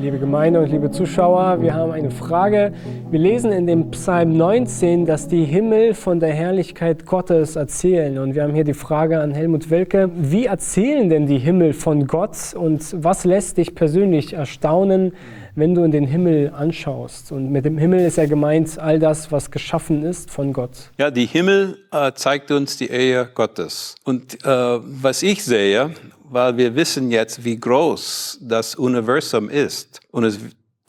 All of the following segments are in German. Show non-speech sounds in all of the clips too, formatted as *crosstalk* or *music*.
liebe Gemeinde und liebe Zuschauer. Wir haben eine Frage. Wir lesen in dem Psalm 19, dass die Himmel von der Herrlichkeit Gottes erzählen. Und wir haben hier die Frage an Helmut Welke. Wie erzählen denn die Himmel von Gott und was lässt dich persönlich erstaunen, wenn du in den Himmel anschaust? Und mit dem Himmel ist ja gemeint all das, was geschaffen ist von Gott. Ja, die Himmel äh, zeigt uns die Ehe Gottes. Und äh, was ich sehe, weil wir wissen jetzt, wie groß das Universum ist. Und es,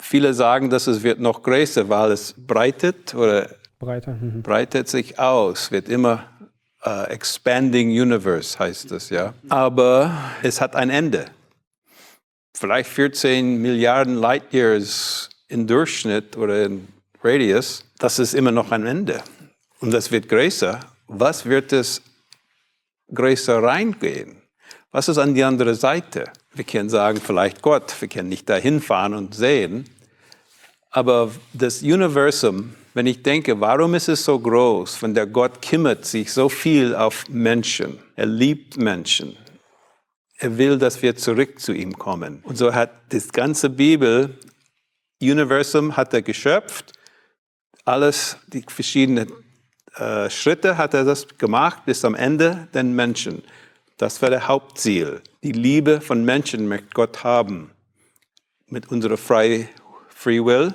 viele sagen, dass es wird noch größer, weil es breitet oder Breiter. Mhm. breitet sich aus, wird immer uh, expanding universe heißt es, ja. Aber es hat ein Ende. Vielleicht 14 Milliarden Light Years in Durchschnitt oder in Radius, das ist immer noch ein Ende. Und das wird größer. Was wird es größer reingehen? Was ist an die andere Seite? Wir können sagen, vielleicht Gott, wir können nicht dahin fahren und sehen. Aber das Universum, wenn ich denke, warum ist es so groß, wenn der Gott kümmert sich so viel auf Menschen, er liebt Menschen, er will, dass wir zurück zu ihm kommen. Und so hat das ganze Bibel, Universum hat er geschöpft, alles, die verschiedenen äh, Schritte hat er das gemacht bis am Ende den Menschen. Das war der Hauptziel. Die Liebe von Menschen möchte Gott haben. Mit unserer Free, Free Will.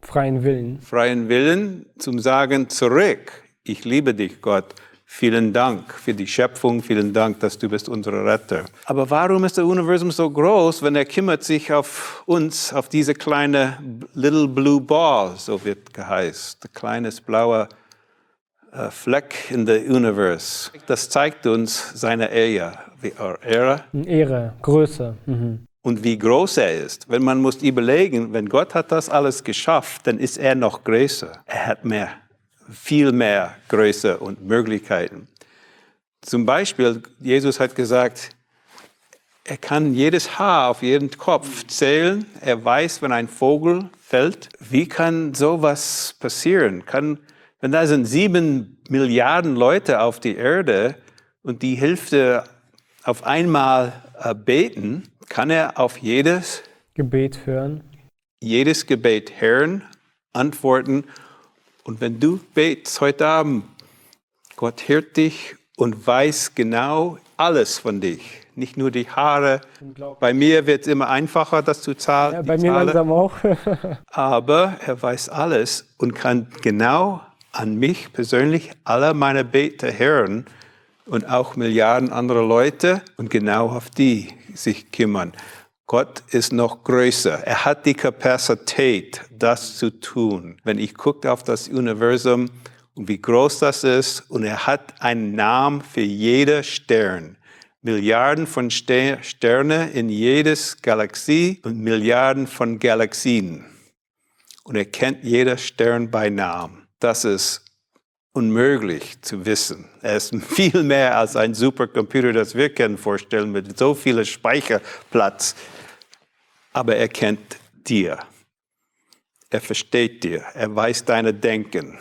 Freien Willen. Freien Willen zum Sagen zurück. Ich liebe dich, Gott. Vielen Dank für die Schöpfung. Vielen Dank, dass du bist unser Retter. Aber warum ist das Universum so groß, wenn er kümmert sich auf uns, auf diese kleine Little Blue Ball, so wird geheißt, ein kleines blauer Fleck in the Universe. Das zeigt uns seine Ehre, Ehre. Ehre, Größe. Mhm. Und wie groß er ist. Wenn man muss überlegen, wenn Gott hat das alles geschafft, dann ist er noch größer. Er hat mehr, viel mehr Größe und Möglichkeiten. Zum Beispiel, Jesus hat gesagt, er kann jedes Haar auf jeden Kopf zählen. Er weiß, wenn ein Vogel fällt. Wie kann sowas passieren? Kann wenn da sind sieben Milliarden Leute auf der Erde und die Hälfte auf einmal äh, beten, kann er auf jedes Gebet hören. Jedes Gebet hören, antworten. Und wenn du betest heute Abend, Gott hört dich und weiß genau alles von dich. Nicht nur die Haare. Bei mir wird es immer einfacher, das zu zahlen. Ja, bei mir langsam auch. *laughs* Aber er weiß alles und kann genau an mich persönlich alle meine Bete hören und auch Milliarden andere Leute und genau auf die sich kümmern. Gott ist noch größer. Er hat die Kapazität, das zu tun. Wenn ich gucke auf das Universum und wie groß das ist und er hat einen Namen für jeder Stern. Milliarden von Sterne in jedes Galaxie und Milliarden von Galaxien. Und er kennt jeder Stern bei Namen das ist unmöglich zu wissen. Er ist *laughs* viel mehr als ein Supercomputer, das wir können vorstellen, mit so viel Speicherplatz. Aber er kennt dir. Er versteht dir. Er weiß deine Denken.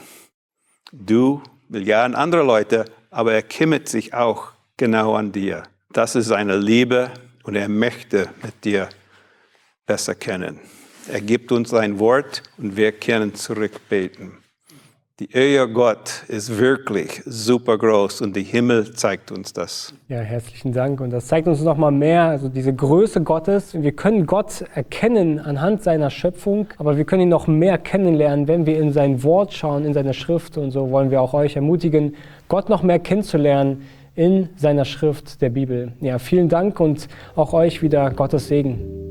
Du, Milliarden andere Leute, aber er kümmert sich auch genau an dir. Das ist seine Liebe und er möchte mit dir besser kennen. Er gibt uns sein Wort und wir können zurückbeten. Die Ehe Gott ist wirklich super groß und der Himmel zeigt uns das. Ja, herzlichen Dank. Und das zeigt uns nochmal mehr, also diese Größe Gottes. Wir können Gott erkennen anhand seiner Schöpfung, aber wir können ihn noch mehr kennenlernen, wenn wir in sein Wort schauen, in seine Schrift. Und so wollen wir auch euch ermutigen, Gott noch mehr kennenzulernen in seiner Schrift der Bibel. Ja, vielen Dank und auch euch wieder Gottes Segen.